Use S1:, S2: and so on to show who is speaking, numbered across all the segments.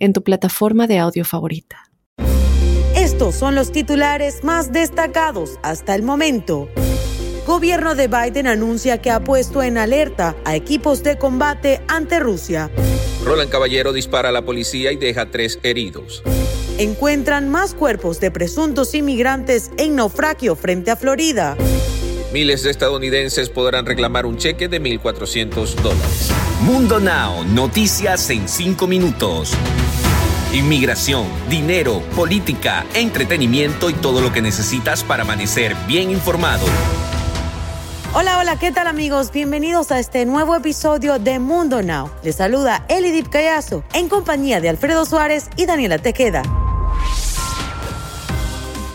S1: en tu plataforma de audio favorita.
S2: Estos son los titulares más destacados hasta el momento. Gobierno de Biden anuncia que ha puesto en alerta a equipos de combate ante Rusia.
S3: Roland Caballero dispara a la policía y deja tres heridos.
S2: Encuentran más cuerpos de presuntos inmigrantes en naufragio frente a Florida.
S3: Miles de estadounidenses podrán reclamar un cheque de 1.400 dólares.
S4: Mundo Now, noticias en 5 minutos. Inmigración, dinero, política, entretenimiento y todo lo que necesitas para amanecer bien informado.
S2: Hola, hola, ¿qué tal amigos? Bienvenidos a este nuevo episodio de Mundo Now. Les saluda Elidip Callazo en compañía de Alfredo Suárez y Daniela Tequeda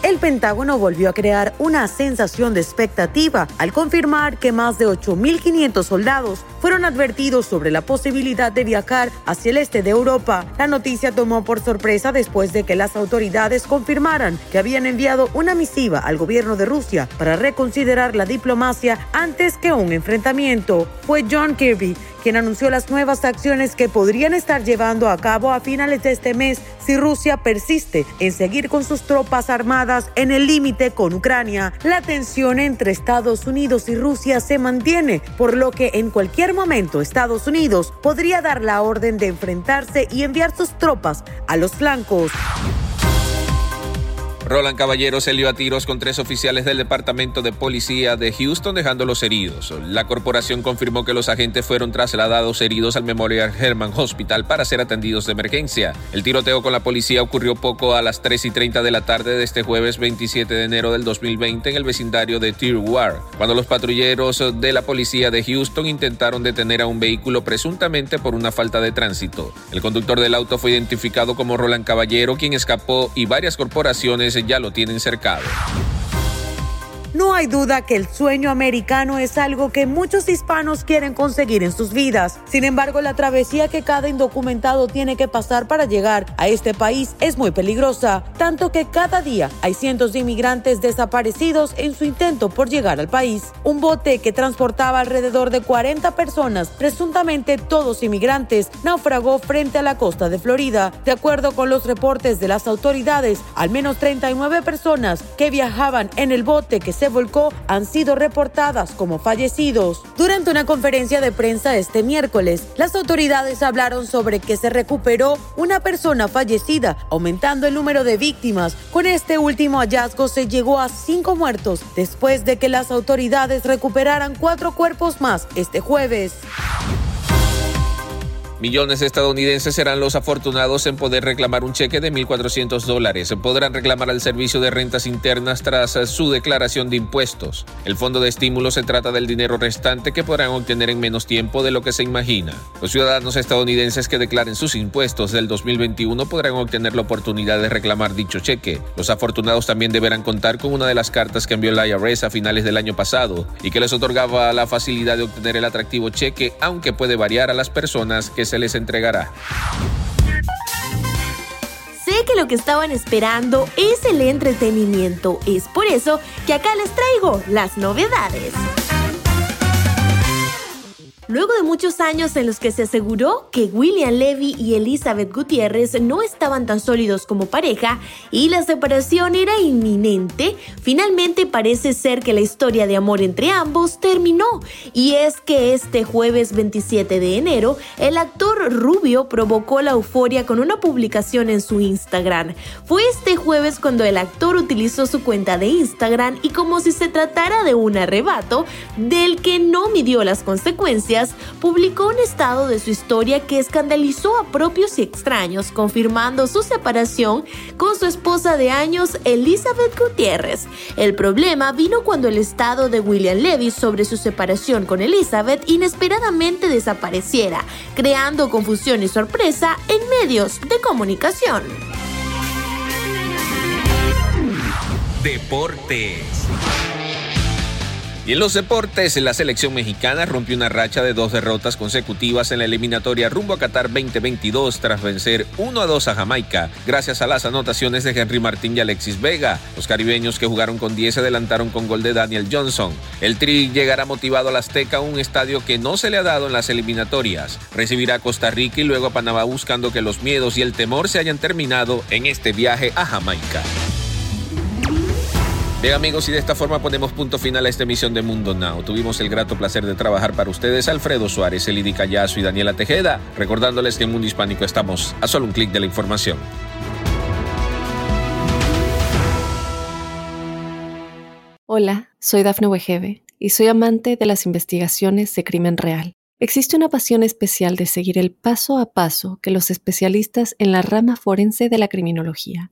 S2: el Pentágono volvió a crear una sensación de expectativa al confirmar que más de 8.500 soldados fueron advertidos sobre la posibilidad de viajar hacia el este de Europa. La noticia tomó por sorpresa después de que las autoridades confirmaran que habían enviado una misiva al gobierno de Rusia para reconsiderar la diplomacia antes que un enfrentamiento. Fue John Kirby quien anunció las nuevas acciones que podrían estar llevando a cabo a finales de este mes si Rusia persiste en seguir con sus tropas armadas en el límite con Ucrania. La tensión entre Estados Unidos y Rusia se mantiene, por lo que en cualquier momento Estados Unidos podría dar la orden de enfrentarse y enviar sus tropas a los flancos.
S3: Roland Caballero se lió a tiros con tres oficiales del Departamento de Policía de Houston, dejándolos heridos. La corporación confirmó que los agentes fueron trasladados heridos al Memorial Hermann Hospital para ser atendidos de emergencia. El tiroteo con la policía ocurrió poco a las 3 y 30 de la tarde de este jueves 27 de enero del 2020 en el vecindario de Tearwar, cuando los patrulleros de la policía de Houston intentaron detener a un vehículo presuntamente por una falta de tránsito. El conductor del auto fue identificado como Roland Caballero, quien escapó y varias corporaciones ya lo tienen cercado.
S2: No hay duda que el sueño americano es algo que muchos hispanos quieren conseguir en sus vidas. Sin embargo, la travesía que cada indocumentado tiene que pasar para llegar a este país es muy peligrosa, tanto que cada día hay cientos de inmigrantes desaparecidos en su intento por llegar al país. Un bote que transportaba alrededor de 40 personas, presuntamente todos inmigrantes, naufragó frente a la costa de Florida. De acuerdo con los reportes de las autoridades, al menos 39 personas que viajaban en el bote que se volcó han sido reportadas como fallecidos. Durante una conferencia de prensa este miércoles, las autoridades hablaron sobre que se recuperó una persona fallecida, aumentando el número de víctimas. Con este último hallazgo se llegó a cinco muertos después de que las autoridades recuperaran cuatro cuerpos más este jueves.
S3: Millones de estadounidenses serán los afortunados en poder reclamar un cheque de 1.400 dólares. Podrán reclamar al Servicio de Rentas Internas tras su declaración de impuestos. El fondo de estímulo se trata del dinero restante que podrán obtener en menos tiempo de lo que se imagina. Los ciudadanos estadounidenses que declaren sus impuestos del 2021 podrán obtener la oportunidad de reclamar dicho cheque. Los afortunados también deberán contar con una de las cartas que envió la IRS a finales del año pasado y que les otorgaba la facilidad de obtener el atractivo cheque, aunque puede variar a las personas que se les entregará.
S5: Sé que lo que estaban esperando es el entretenimiento. Es por eso que acá les traigo las novedades. Luego de muchos años en los que se aseguró que William Levy y Elizabeth Gutiérrez no estaban tan sólidos como pareja y la separación era inminente, finalmente parece ser que la historia de amor entre ambos terminó. Y es que este jueves 27 de enero, el actor Rubio provocó la euforia con una publicación en su Instagram. Fue este jueves cuando el actor utilizó su cuenta de Instagram y como si se tratara de un arrebato del que no midió las consecuencias, Publicó un estado de su historia que escandalizó a propios y extraños, confirmando su separación con su esposa de años, Elizabeth Gutiérrez. El problema vino cuando el estado de William Levy sobre su separación con Elizabeth inesperadamente desapareciera, creando confusión y sorpresa en medios de comunicación.
S4: Deportes.
S3: Y en los deportes, la selección mexicana rompió una racha de dos derrotas consecutivas en la eliminatoria rumbo a Qatar 2022 tras vencer 1 a 2 a Jamaica, gracias a las anotaciones de Henry Martín y Alexis Vega. Los caribeños que jugaron con 10 se adelantaron con gol de Daniel Johnson. El Tri llegará motivado al Azteca, un estadio que no se le ha dado en las eliminatorias. Recibirá a Costa Rica y luego a Panamá buscando que los miedos y el temor se hayan terminado en este viaje a Jamaica. Bien amigos, y de esta forma ponemos punto final a esta emisión de Mundo Now. Tuvimos el grato placer de trabajar para ustedes Alfredo Suárez, Elidi Callazo y Daniela Tejeda, recordándoles que en Mundo Hispánico estamos a solo un clic de la información.
S1: Hola, soy Dafne Wegebe y soy amante de las investigaciones de crimen real. Existe una pasión especial de seguir el paso a paso que los especialistas en la rama forense de la criminología